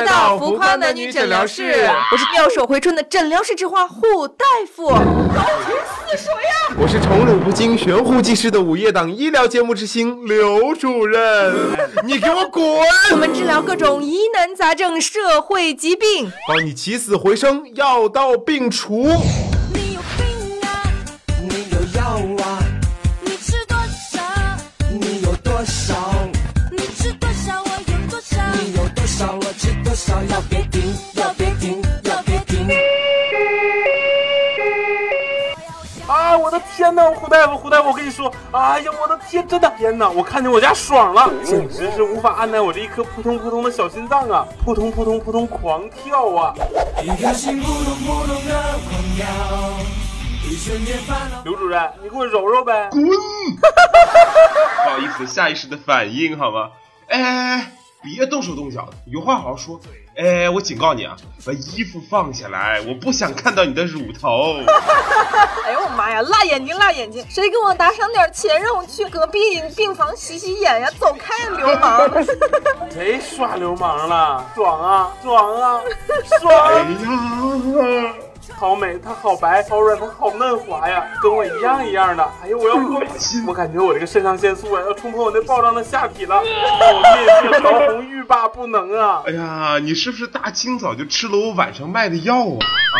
来到浮夸男女诊疗室，我是妙手回春的诊疗室之花护大夫。高听四说呀！我是宠辱不惊、悬壶济世的午夜档医疗节目之星刘主任。你给我滚！我们治疗各种疑难杂症、社会疾病，帮你起死回生，药到病除。我的天哪，胡大夫，胡大夫，我跟你说，哎呀，我的天，真的天哪！我看见我家爽了，简直是无法按耐我这一颗扑通扑通的小心脏啊，扑通扑通扑通狂跳啊！一颗心扑通扑通的狂跳，一瞬间烦恼。刘主任，你给我揉揉呗。滚！不好意思，下意识的反应好吗？哎，别动手动脚的，有话好好说。哎，我警告你啊，把衣服放下来，我不想看到你的乳头。哎呦我妈呀，辣眼睛辣眼睛！谁给我打赏点钱，让我去隔壁病房洗洗眼呀？走开，流氓！谁耍流氓了？爽啊，爽啊，哎爽！呀，好美，它好白，好软，它好嫩滑呀，跟我一样一样的。哎呦，我要 疯！我感觉我这个肾上腺素啊，要冲破我那暴胀的下体了，我面色潮红，欲罢不能啊！哎呀，你是不是大清早就吃了我晚上卖的药啊？啊，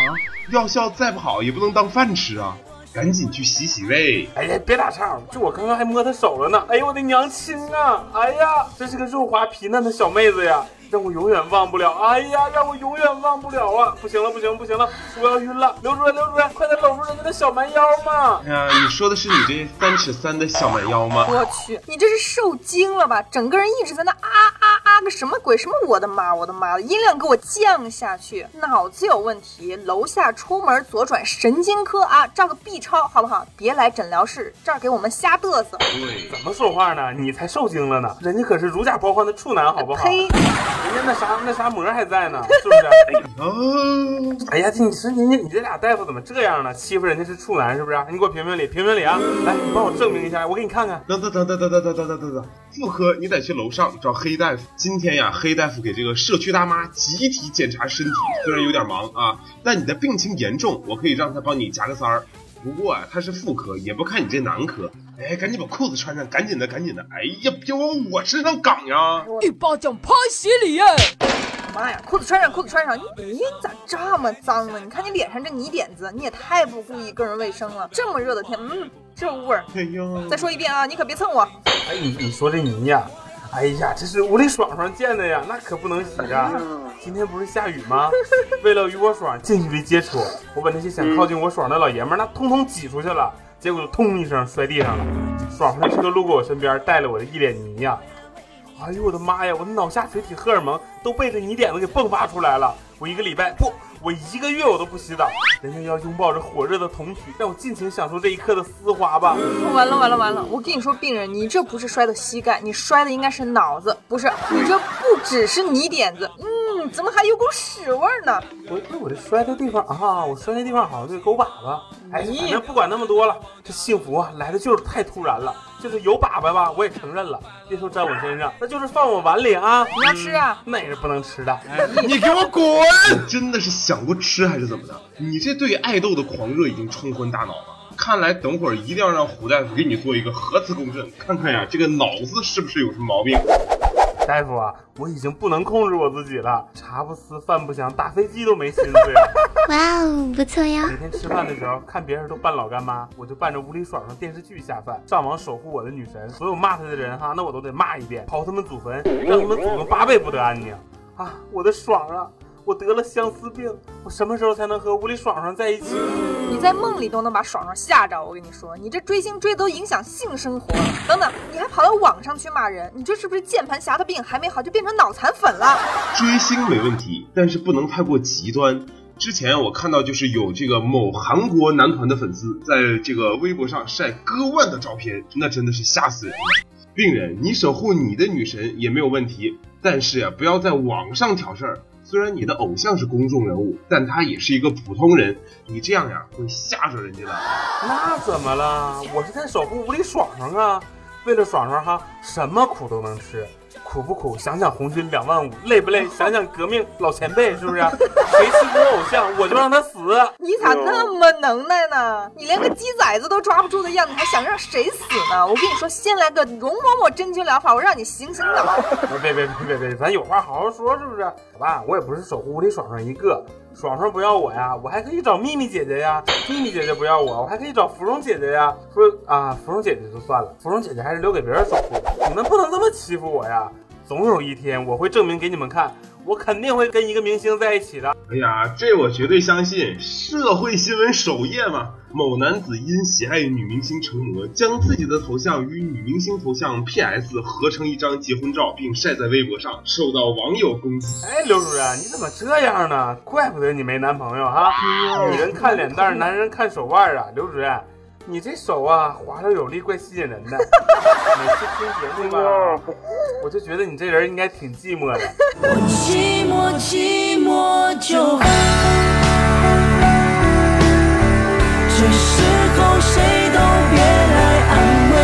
药效再不好也不能当饭吃啊！赶紧去洗洗胃。哎呀，别打岔，就我刚刚还摸她手了呢。哎呦，我的娘亲啊！哎呀，真是个肉滑皮嫩的小妹子呀，让我永远忘不了。哎呀，让我永远忘不了啊！不行了，不行，不行了，我要晕了。刘主任，刘主任，快点搂住人家的小蛮腰嘛！哎呀，你说的是你这三尺三的小蛮腰吗？我去，你这是受惊了吧？整个人一直在那啊啊啊个什么鬼？什么我的妈，我的妈的！音量给我降下去，脑子有问题。楼下出门左转神经科啊，照个 B 超好不好？别来诊疗室，这儿给我们瞎嘚瑟。对，怎么说话呢？你才受惊了呢，人家可是如假包换的处男，好不好？呸！人家那啥那啥膜还在呢，是不是？哎呀啊，哎呀，这你说人家你这俩大夫怎么这样呢？欺负人家是处男是不是？你给我评评理，评评理啊！来，你帮我证明一下，我给你看看。等等等等等等等等等等等，妇科你得去楼上找黑大夫。今天呀，黑大夫给这个社区大妈集体检查身体，虽然有点忙啊，但你的病情严重，我可以让他帮你夹个塞儿。不过啊，他是妇科，也不看你这男科。哎，赶紧把裤子穿上，赶紧的，赶紧的！哎呀，别往我身上杠呀！一巴掌拍死你耶！妈呀，裤子穿上，裤子穿上！你你咋这么脏呢？你看你脸上这泥点子，你也太不顾意个人卫生了。这么热的天，嗯，这味儿。哎呀，再说一遍啊，你可别蹭我。哎，你你说这泥呀，哎呀，这是屋里爽爽建的呀，那可不能洗呀。今天不是下雨吗？为了与我爽近距离接触，我把那些想靠近我爽的老爷们儿那通通挤出去了，结果就通一声摔地上了。爽上车路过我身边，带了我的一脸泥呀。哎呦我的妈呀！我的脑下垂体荷尔蒙都被这泥点子给迸发出来了。我一个礼拜不，我一个月我都不洗澡。人家要拥抱着火热的童趣，让我尽情享受这一刻的丝滑吧。完了完了完了！我跟你说，病人，你这不是摔的膝盖，你摔的应该是脑子，不是你这不只是泥点子，嗯，怎么还有股屎味儿呢？我那我这摔的地方啊，我摔的地方好像就是狗粑粑。哎，反正不管那么多了，这幸福啊来的就是太突然了。就是有粑粑吧，我也承认了，别说粘我身上，那就是放我碗里啊。你要吃啊？那也是不能吃的。你给我滚！真的是想过吃还是怎么的？你这对爱豆的狂热已经冲昏大脑了。看来等会儿一定要让胡大夫给你做一个核磁共振，看看呀这个脑子是不是有什么毛病。大夫啊，我已经不能控制我自己了，茶不思饭不想，打飞机都没心思呀。哇哦，不错呀！每天吃饭的时候看别人都扮老干妈，我就扮着无理爽上电视剧下饭，上网守护我的女神。所有骂她的人哈，那我都得骂一遍，刨他们祖坟，让他们祖宗八辈不得安宁。啊，我的爽啊！我得了相思病，我什么时候才能和屋里爽爽在一起？你在梦里都能把爽爽吓着，我跟你说，你这追星追都影响性生活了。等等，你还跑到网上去骂人，你这是不是键盘侠的病还没好就变成脑残粉了？追星没问题，但是不能太过极端。之前我看到就是有这个某韩国男团的粉丝在这个微博上晒割腕的照片，那真的是吓死人了。病人，你守护你的女神也没有问题，但是呀，不要在网上挑事儿。虽然你的偶像是公众人物，但他也是一个普通人，你这样呀会吓着人家的。那怎么了？我是在守护屋里爽爽啊！为了爽爽哈，什么苦都能吃，苦不苦？想想红军两万五，累不累？想想革命老前辈，是不是？谁欺负我偶像，我就让他死。你咋那么能耐呢？你连个鸡崽子都抓不住的样子，还想让谁死呢？我跟你说，先来个容嬷嬷针灸疗法，我让你醒醒脑。别别别别别，咱有话好好说，是不是？好吧，我也不是守护屋里爽爽一个，爽爽不要我呀，我还可以找秘密姐姐呀。秘密姐姐不要我，我还可以找芙蓉姐姐呀。说啊，芙蓉姐姐就算了，芙蓉姐姐还是留给别人守护。你们不能这么欺负我呀！总有一天我会证明给你们看，我肯定会跟一个明星在一起的。哎呀，这我绝对相信。社会新闻首页嘛，某男子因喜爱女明星成魔，将自己的头像与女明星头像 PS 合成一张结婚照，并晒在微博上，受到网友攻击。哎，刘主任，你怎么这样呢？怪不得你没男朋友哈！女人看脸蛋，男人看手腕啊！刘主任，你这手啊，滑溜有力，怪吸引人的。每次听节目吧，我就觉得你这人应该挺寂寞的。寂寞寂寞就好。这时候谁都别来安慰。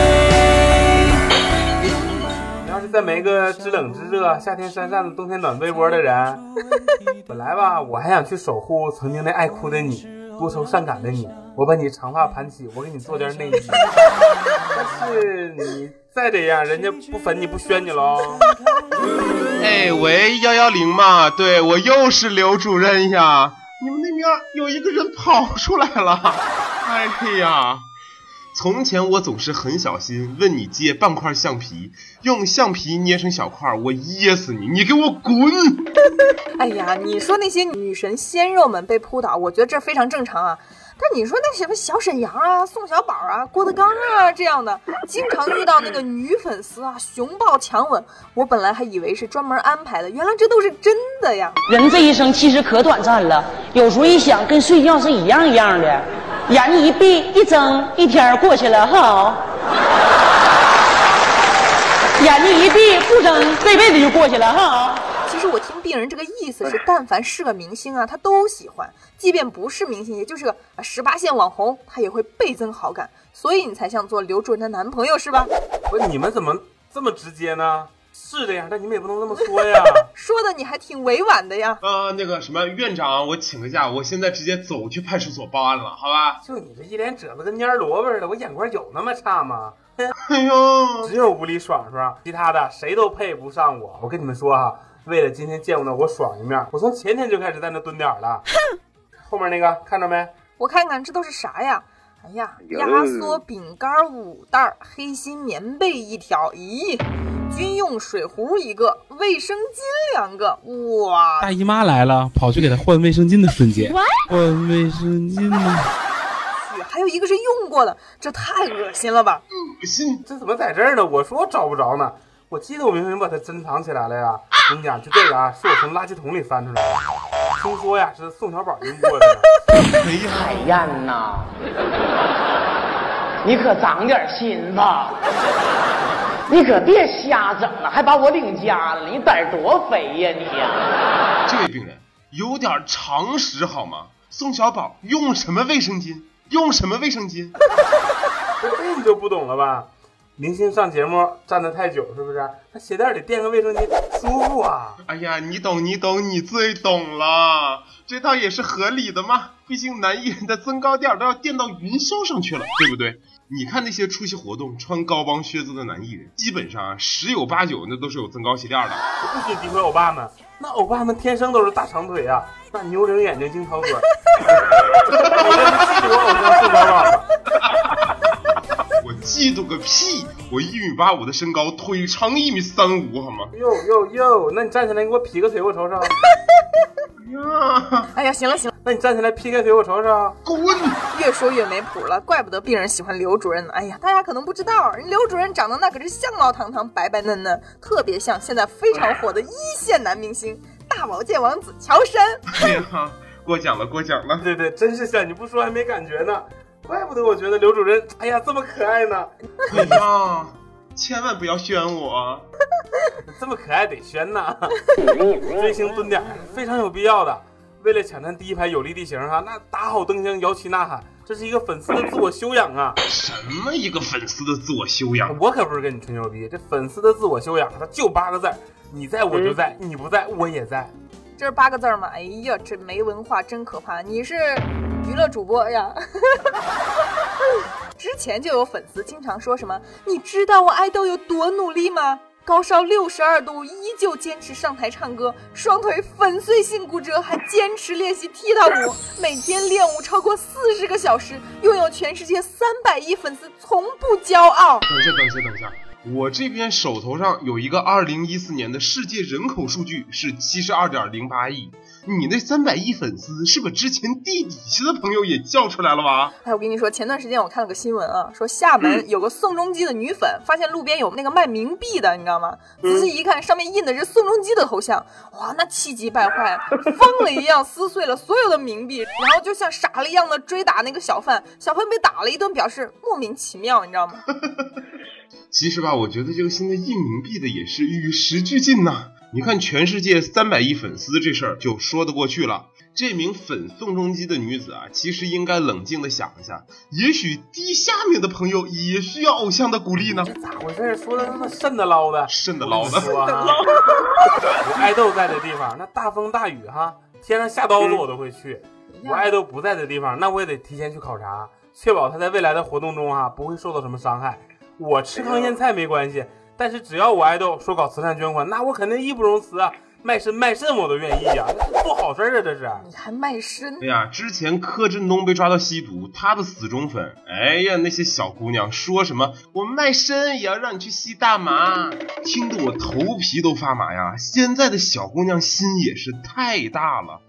你要是再没个知冷知热、夏天扇扇子、冬天暖被窝的人，本来吧，我还想去守护曾经那爱哭的你、多愁善感的你。我把你长发盘起，我给你做件内衣。但是你再这样，人家不粉你不宣你喽。哎喂，幺幺零嘛，对我又是刘主任呀。你们那边有一个人跑出来了。哎呀，从前我总是很小心，问你借半块橡皮，用橡皮捏成小块，我噎死你，你给我滚！哎呀，你说那些女神鲜肉们被扑倒，我觉得这非常正常啊。但你说那什么小沈阳啊、宋小宝啊、郭德纲啊这样的，经常遇到那个女粉丝啊熊抱强吻，我本来还以为是专门安排的，原来这都是真的呀。人这一生其实可短暂了，有时候一想跟睡觉是一样一样的，眼睛一闭一睁，一天过去了哈。眼睛一闭不睁，这辈子就过去了哈。我听病人这个意思是，但凡是个明星啊，他都喜欢；即便不是明星，也就是个啊十八线网红，他也会倍增好感。所以你才想做刘主任的男朋友是吧？不是你们怎么这么直接呢？是的呀，但你们也不能这么说呀。说的你还挺委婉的呀。呃，那个什么院长，我请个假，我现在直接走去派出所报案了，好吧？就你这一脸褶子跟蔫萝卜似的，我眼光有那么差吗？哎呦，只有吴理爽爽，其他的谁都配不上我。我跟你们说哈，为了今天见到我爽一面，我从前天就开始在那蹲点了。哼后面那个看着没？我看看这都是啥呀？哎呀，压缩饼干五袋儿，黑心棉被一条，咦，军用水壶一个，卫生巾两个，哇！大姨妈来了，跑去给她换卫生巾的瞬间，换卫生巾呢？去还有一个是用过的，这太恶心了吧！恶心！这怎么在这儿呢？我说我找不着呢，我记得我明明把它珍藏起来了呀。我跟你讲，就这个啊，是我从垃圾桶里翻出来的。听说呀，是宋小宝用过的呢。海燕呐，你可长点心吧，你可别瞎整了，还把我领家了，你胆多肥呀你呀！这位病人有点常识好吗？宋小宝用什么卫生巾？用什么卫生巾？这你就不懂了吧？明星上节目站得太久，是不是？他鞋垫里垫个卫生巾舒服啊。哎呀，你懂你懂，你最懂了，这倒也是合理的嘛。毕竟男艺人的增高垫都要垫到云霄上去了，对不对？你看那些出席活动穿高帮靴子的男艺人，基本上啊十有八九那都是有增高鞋垫的。不许诋毁欧巴们，那欧巴们天生都是大长腿啊，那牛铃眼睛金桃嘴。你们嫉妒我偶像宋小宝吗？我嫉妒个屁！我一米八五的身高，腿长一米三五，好吗？哟哟哟，那你站起来给我劈个腿我瞅瞅。呀，哎呀，行了行了，那你站起来劈个腿我瞅瞅。滚！越说越没谱了，怪不得病人喜欢刘主任呢。哎呀，大家可能不知道，人刘主任长得那可是相貌堂堂、白白嫩嫩，特别像现在非常火的一线男明星大保健王子乔杉。哎呀，过奖了，过奖了。对对，真是像，你不说还没感觉呢。怪不得我觉得刘主任，哎呀，这么可爱呢。哎呀，千万不要宣我。这么可爱得宣呐。追星蹲点儿非常有必要的。为了抢占第一排有利地形哈，那打好灯箱，摇旗呐喊，这是一个粉丝的自我修养啊！什么一个粉丝的自我修养？我可不是跟你吹牛逼，这粉丝的自我修养，它就八个字儿：你在我就在，你不在我也在。这是八个字儿吗？哎呀，这没文化真可怕！你是娱乐主播呀？之前就有粉丝经常说什么：“你知道我爱豆有多努力吗？高烧六十二度，依旧坚持上台唱歌，双腿粉碎性骨折，还坚持练习踢踏舞，每天练舞超过四十个小时，拥有全世界三百亿粉丝，从不骄傲。”等一下，等一下，等一下。我这边手头上有一个二零一四年的世界人口数据是七十二点零八亿，你那三百亿粉丝是把之前地底下的朋友也叫出来了吧？哎，我跟你说，前段时间我看了个新闻啊，说厦门有个宋仲基的女粉发现路边有那个卖冥币的，你知道吗？仔细一看，上面印的是宋仲基的头像，哇，那气急败坏，疯了一样撕碎了所有的冥币，然后就像傻了一样的追打那个小贩，小贩被打了一顿，表示莫名其妙，你知道吗？其实吧，我觉得这个现在印冥币的也是与时俱进呐。你看，全世界三百亿粉丝这事儿就说得过去了。这名粉宋仲基的女子啊，其实应该冷静的想一下，也许低下面的朋友也需要偶像的鼓励呢。这咋回事？说的那么瘆得捞的，瘆得捞的。我爱豆在的地方，那大风大雨哈，天上下刀子我都会去。我爱豆不在的地方，那我也得提前去考察，确保他在未来的活动中哈不会受到什么伤害。我吃糠咽菜没关系，但是只要我爱豆说搞慈善捐款，那我肯定义不容辞啊，卖身卖肾我都愿意呀，不好事啊这是。你还卖身？哎呀，之前柯震东被抓到吸毒，他的死忠粉，哎呀，那些小姑娘说什么我卖身也要让你去吸大麻，听得我头皮都发麻呀。现在的小姑娘心也是太大了，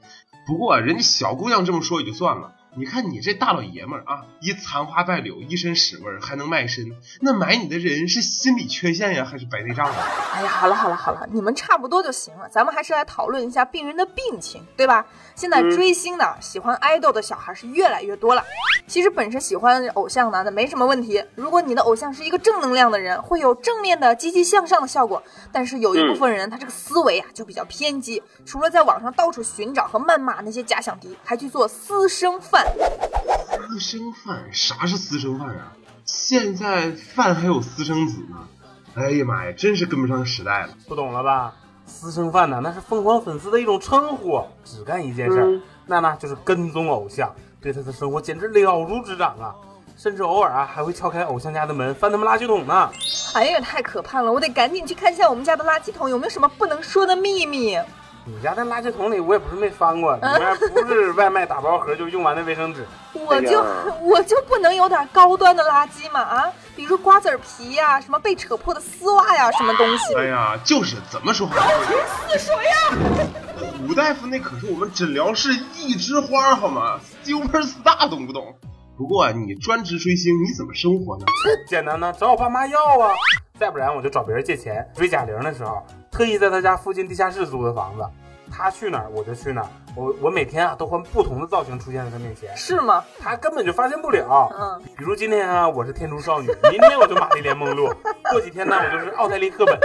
不过人家小姑娘这么说也就算了。你看你这大老爷们儿啊，一残花败柳，一身屎味儿，还能卖身？那买你的人是心理缺陷呀，还是白内障啊？哎呀，好了好了好了，你们差不多就行了，咱们还是来讨论一下病人的病情，对吧？现在追星的、喜欢爱豆的小孩是越来越多了。其实本身喜欢偶像呢，那没什么问题。如果你的偶像是一个正能量的人，会有正面的、积极向上的效果。但是有一部分人，他这个思维啊就比较偏激，除了在网上到处寻找和谩骂那些假想敌，还去做私生饭。私生饭？啥是私生饭啊？现在饭还有私生子呢？哎呀妈呀，真是跟不上时代了。不懂了吧？私生饭呢，那是疯狂粉丝的一种称呼，只干一件事儿，那呢就是跟踪偶像，对他的生活简直了如指掌啊！甚至偶尔啊还会敲开偶像家的门，翻他们垃圾桶呢。哎呀，太可怕了！我得赶紧去看一下我们家的垃圾桶有没有什么不能说的秘密。你家的垃圾桶里我也不是没翻过，里面 不是外卖打包盒就用完的卫生纸。我就 我就不能有点高端的垃圾吗？啊，比如瓜子皮呀，什么被扯破的丝袜呀，什么东西？哎呀，就是怎么说话？高频似水呀！胡大夫那可是我们诊疗室一枝花，好吗？Superstar，懂不懂？不过啊，你专职追星，你怎么生活呢？简单呢，找我爸妈要啊，再不然我就找别人借钱。追贾玲的时候，特意在他家附近地下室租的房子，他去哪儿我就去哪儿，我我每天啊都换不同的造型出现在他面前，是吗？他根本就发现不了。嗯，比如今天啊，我是天竺少女，明天我就玛丽莲梦露，过几天呢，我就是奥黛丽赫本。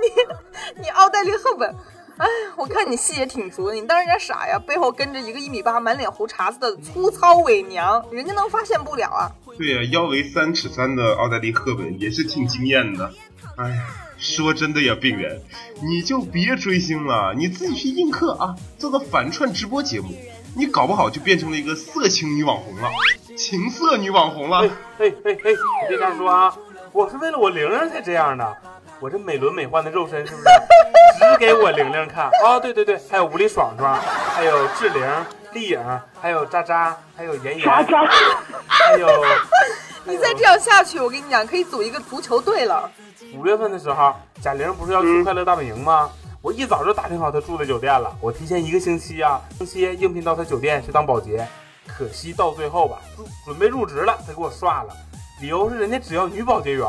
你你奥黛丽赫本。哎，我看你戏也挺足的，你当人家傻呀？背后跟着一个一米八、满脸胡茬子的粗糙伪娘，人家能发现不了啊？对呀、腰围三尺三的奥黛丽·赫本也是挺惊艳的。哎呀，说真的呀，病人，你就别追星了，你自己去映客啊，做个反串直播节目，你搞不好就变成了一个色情女网红了，情色女网红了。哎哎哎哎，你别这样说啊，我是为了我玲玲才这样的。我这美轮美奂的肉身是不是 只给我玲玲看啊？对对对，还有吴丽爽爽，还有志玲、丽颖，还有渣渣，还有妍妍，还有……你再这样下去，我跟你讲，可以组一个足球队了。五月份的时候，贾玲不是要去快乐大本营吗？我一早就打听好她住的酒店了，我提前一个星期啊，星期应聘到她酒店去当保洁，可惜到最后吧，准备入职了，她给我刷了，理由是人家只要女保洁员。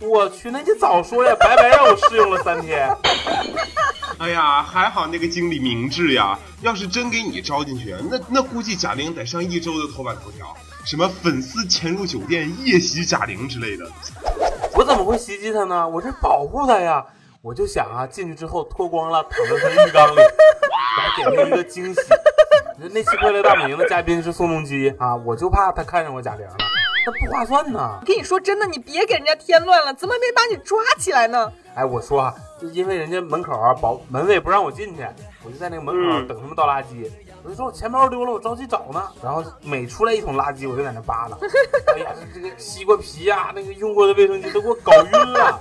我去，那你早说呀！白白让我试用了三天。哎呀，还好那个经理明智呀！要是真给你招进去，那那估计贾玲得上一周的头版头条，什么粉丝潜入酒店夜袭贾玲之类的。我怎么会袭击他呢？我是保护他呀！我就想啊，进去之后脱光了，躺在她浴缸里，来 给他一个惊喜。那期《快乐大本营》的嘉宾是宋仲基啊，我就怕他看上我贾玲了，那不划算呐。跟你说真的，你别给人家添乱了，怎么没把你抓起来呢？哎，我说啊，就因为人家门口啊保门卫不让我进去，我就在那个门口等他们倒垃圾。我就说我钱包丢了，我着急找呢。然后每出来一桶垃圾，我就在那扒拉。哎呀，这这个西瓜皮呀、那个用过的卫生巾都给我搞晕了。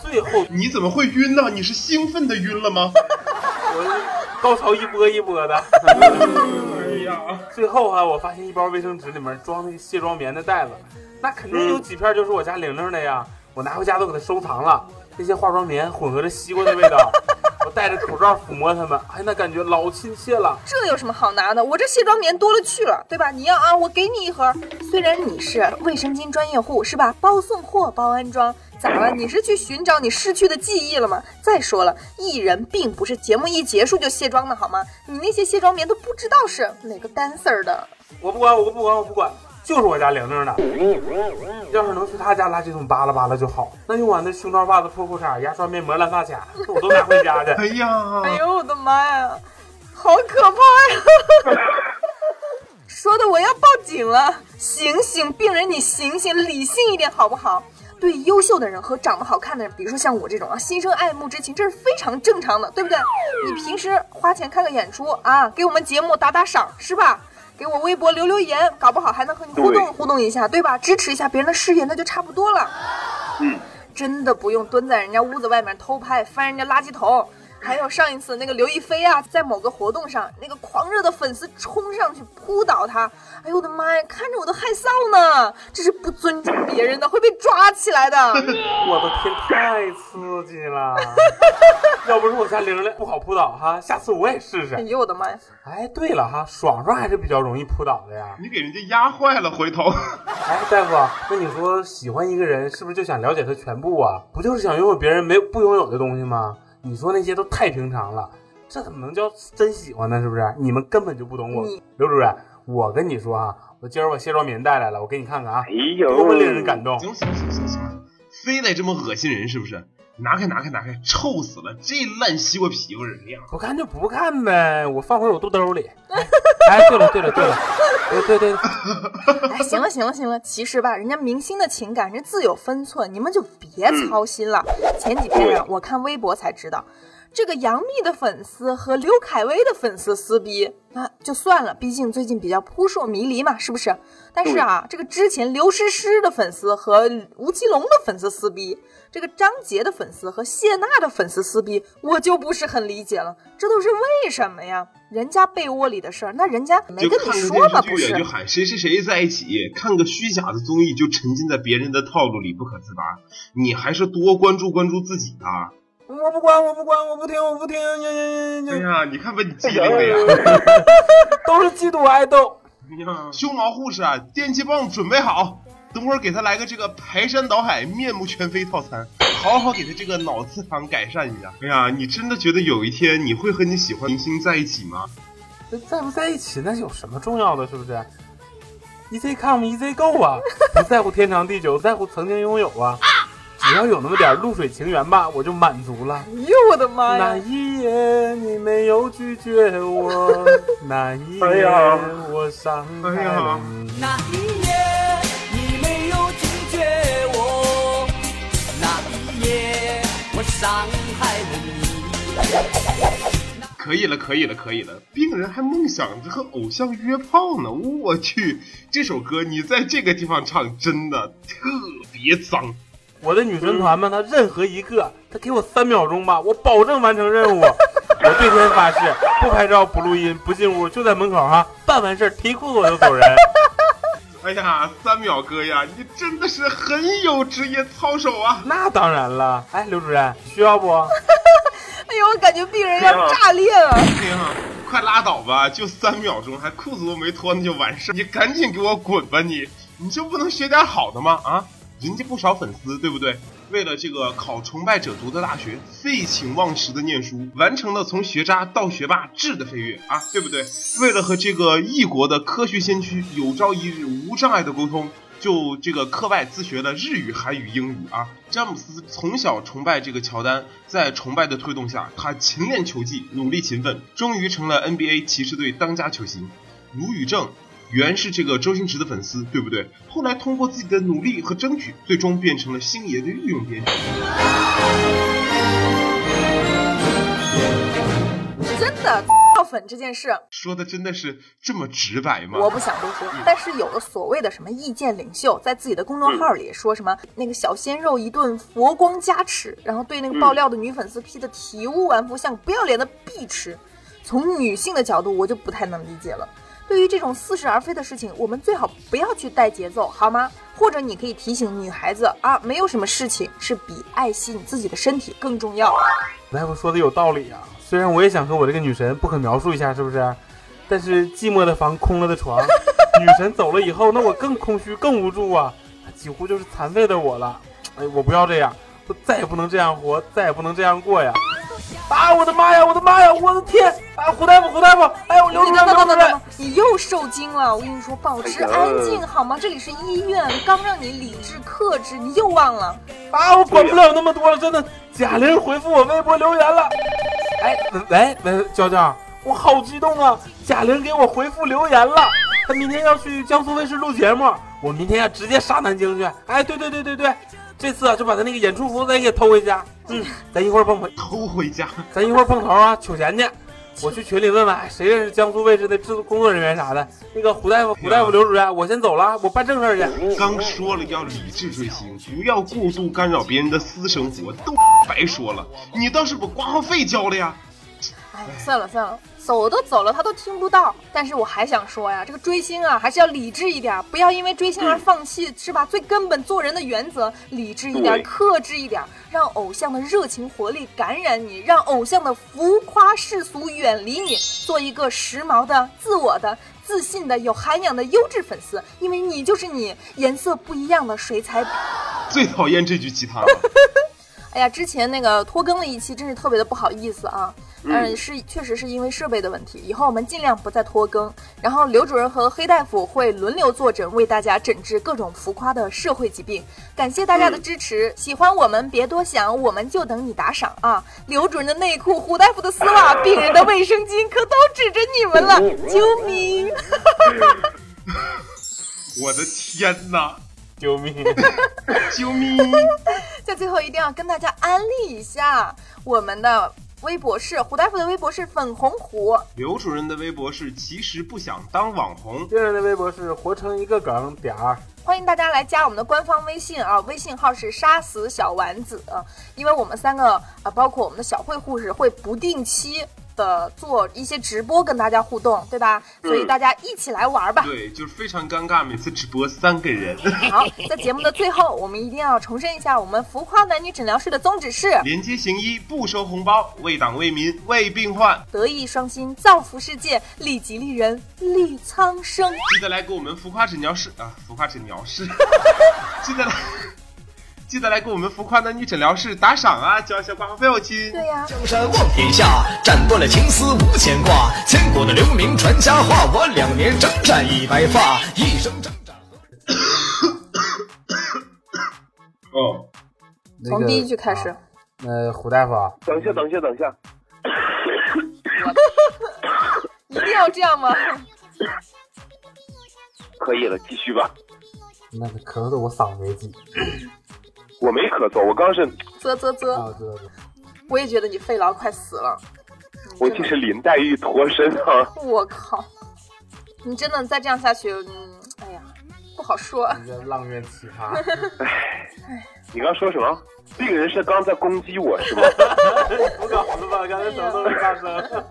最后你怎么会晕呢？你是兴奋的晕了吗？我高潮一波一波的。哎呀，最后啊，我发现一包卫生纸里面装那个卸妆棉的袋子，那肯定有几片就是我家玲玲的呀。我拿回家都给她收藏了，那些化妆棉混合着西瓜的味道。我戴着口罩抚摸它们，哎，那感觉老亲切了。这有什么好拿的？我这卸妆棉多了去了，对吧？你要啊，我给你一盒。虽然你是卫生巾专业户，是吧？包送货，包安装，咋了？你是去寻找你失去的记忆了吗？再说了，艺人并不是节目一结束就卸妆的好吗？你那些卸妆棉都不知道是哪个 dancer 的。我不管，我不管，我不管。就是我家玲玲的，要是能去她家垃圾桶扒拉扒拉就好。那用完的胸罩、袜子、破裤衩、牙刷、面膜、烂发卡，我都拿回家去。哎呀，哎呦我的妈呀，好可怕呀！说的我要报警了！醒醒，病人，你醒醒，理性一点好不好？对优秀的人和长得好看的人，比如说像我这种啊，心生爱慕之情，这是非常正常的，对不对？你平时花钱看个演出啊，给我们节目打打赏，是吧？给我微博留留言，搞不好还能和你互动互动一下，对吧？支持一下别人的事业，那就差不多了。嗯，真的不用蹲在人家屋子外面偷拍，翻人家垃圾桶。还有上一次那个刘亦菲啊，在某个活动上，那个狂热的粉丝冲上去扑倒她，哎呦我的妈呀，看着我都害臊呢！这是不尊重别人的，会被抓起来的。我的天，太刺激了！要不是我家玲玲不好扑倒哈，下次我也试试。哎呦我的妈呀！哎，对了哈，爽爽还是比较容易扑倒的呀。你给人家压坏了，回头。哎，大夫，那你说喜欢一个人，是不是就想了解他全部啊？不就是想拥有别人没不拥有的东西吗？你说那些都太平常了，这怎么能叫真喜欢呢？是不是？你们根本就不懂我，刘主任。我跟你说啊，我今儿把卸妆棉带来了，我给你看看啊，多么令人感动。行行行行行，非得这么恶心人是不是？拿开拿开拿开，臭死了！这烂西瓜皮味儿呀！不看就不看呗，我放回我肚兜里。哎，对了对了对了，对对对。哎，行了行了行了，其实吧，人家明星的情感人自有分寸，你们就别操心了。前几天啊，我看微博才知道，这个杨幂的粉丝和刘恺威的粉丝撕逼，那就算了，毕竟最近比较扑朔迷离嘛，是不是？但是啊，这个之前刘诗诗的粉丝和吴奇隆的粉丝撕逼，这个张杰的粉丝和谢娜的粉丝撕逼，我就不是很理解了，这都是为什么呀？人家被窝里的事儿，那人家没跟你说吗？不是，就喊谁谁谁在一起，看个虚假的综艺就沉浸在别人的套路里不可自拔，你还是多关注关注自己啊！我不管，我不管，我不听，我不听！呀呀呀呀！哎呀，你看把你机灵的呀！都是嫉妒爱豆。胸毛护士啊，电击棒准备好，等会儿给他来个这个排山倒海、面目全非套餐，好好给他这个脑磁场改善一下。哎呀，你真的觉得有一天你会和你喜欢明星在一起吗？在不在一起那有什么重要的？是不是？Easy come, easy go 啊！不在乎天长地久，在乎曾经拥有啊！只要有那么点露水情缘吧，我就满足了。哎呦我的妈呀！那一夜你没有拒绝我，那一夜我伤害了你。那一夜你没有拒绝我，那一夜我伤害了你。可以了，可以了，可以了！病人还梦想着和偶像约炮呢，我去！这首歌你在这个地方唱，真的特别脏。我的女神团们，他任何一个，他给我三秒钟吧，我保证完成任务。我对天发誓，不拍照，不录音，不进屋，就在门口哈，办完事儿提裤子我就走人。哎呀，三秒哥呀，你真的是很有职业操守啊！那当然了。哎，刘主任需要不？哎呦，我感觉病人要炸裂了。哎呀，快拉倒吧，就三秒钟，还裤子都没脱那就完事儿，你赶紧给我滚吧你！你就不能学点好的吗？啊？人家不少粉丝，对不对？为了这个考崇拜者读的大学，废寝忘食的念书，完成了从学渣到学霸质的飞跃啊，对不对？为了和这个异国的科学先驱有朝一日无障碍的沟通，就这个课外自学了日语、韩语、英语啊。詹姆斯从小崇拜这个乔丹，在崇拜的推动下，他勤练球技，努力勤奋，终于成了 NBA 骑士队当家球星。卢宇正原是这个周星驰的粉丝，对不对？后来通过自己的努力和争取，最终变成了星爷的御用编剧。真的掉粉这件事，说的真的是这么直白吗？我不想多说。但是有的所谓的什么意见领袖，在自己的公众号里说什么那个小鲜肉一顿佛光加持，然后对那个爆料的女粉丝批的体无完肤，像不要脸的碧池。从女性的角度，我就不太能理解了。对于这种似是而非的事情，我们最好不要去带节奏，好吗？或者你可以提醒女孩子啊，没有什么事情是比爱惜你自己的身体更重要。大夫说的有道理啊，虽然我也想和我这个女神不可描述一下，是不是？但是寂寞的房，空了的床，女神走了以后，那我更空虚，更无助啊，几乎就是残废的我了。哎，我不要这样，我再也不能这样活，再也不能这样过呀！啊！我的妈呀！我的妈呀！我的天！啊！胡大夫，胡大夫！哎呦，刘主任，刘主任，你又受惊了！我跟你说，保持安静好吗？这里是医院，刚让你理智克制，你又忘了。啊！我管不了那么多了，真的。贾玲回复我微博留言了。哎，喂喂，娇娇，我好激动啊！贾玲给我回复留言了，她明天要去江苏卫视录节目，我明天要直接杀南京去。哎，对对对对对。这次啊，就把她那个演出服再给偷回家。嗯，咱一会儿碰头偷回家，咱一会儿碰头啊，取钱去。我去群里问问，谁认识江苏卫视的制作工作人员啥的。那个胡大夫，胡大夫，刘主任，我先走了，我办正事去。刚说了要理智追星，不要过度干扰别人的私生活，都白说了。你倒是把挂号费交了呀。哎，算了算了。走都走了，他都听不到。但是我还想说呀，这个追星啊，还是要理智一点，不要因为追星而放弃，是吧？最根本做人的原则，理智一点，克制一点，让偶像的热情活力感染你，让偶像的浮夸世俗远离你，做一个时髦的、自我的、自信的、有涵养的优质粉丝。因为你就是你，颜色不一样的水彩笔。最讨厌这句鸡汤了。哎呀，之前那个拖更了一期，真是特别的不好意思啊。嗯，是确实是因为设备的问题，以后我们尽量不再拖更。然后刘主任和黑大夫会轮流坐诊，为大家诊治各种浮夸的社会疾病。感谢大家的支持，喜欢我们别多想，我们就等你打赏啊！刘主任的内裤，胡大夫的丝袜，病人的卫生巾，可都指着你们了！救命！我的天哪！救命！救命！在最后一定要跟大家安利一下我们的。微博是胡大夫的微博是粉红虎，刘主任的微博是其实不想当网红，病人的微博是活成一个梗点儿。欢迎大家来加我们的官方微信啊，微信号是杀死小丸子，因为我们三个啊，包括我们的小慧护士会不定期。的做一些直播跟大家互动，对吧？所以大家一起来玩吧。对，就是非常尴尬，每次直播三个人。好，在节目的最后，我们一定要重申一下，我们浮夸男女诊疗室的宗旨是：廉洁行医，不收红包，为党为民为病患，德艺双馨，造福世界，利己利人利苍生。记得来给我们浮夸诊疗室啊，浮夸诊疗室，记得来。记得来给我们浮夸男女诊疗室打赏啊，交一下挂号费哦，亲。对呀。江山望天下，斩断了情丝无牵挂，千古的留名传佳话。我两年征战已白发，一生征战。哦，从第一句开始。呃，胡大夫，等一下，等一下，等一下。一定要这样吗？可以了，继续吧。那个咳的我嗓子也紧。我没咳嗽，我刚是啧啧啧，我也觉得你肺痨快死了。我这是林黛玉脱身啊！我靠，你真的再这样下去，嗯，哎呀，不好说。浪苑奇葩。哎，你刚说什么？病人是刚在攻击我是吗？不搞了吧，刚才什么都没发生。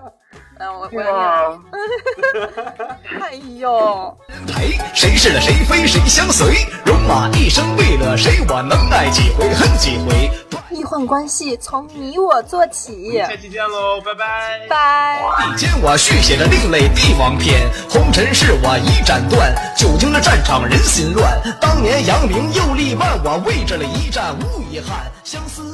我我 哎呦！谁是了谁非谁相随？戎马一生为了谁？我能爱几回恨几回？易患关系从你我做起。下期见喽，拜拜拜。地间我续写了另类帝王篇，红尘事我已斩断。久经了战场人心乱，当年扬名又立万，我为这了一战无遗憾。相思。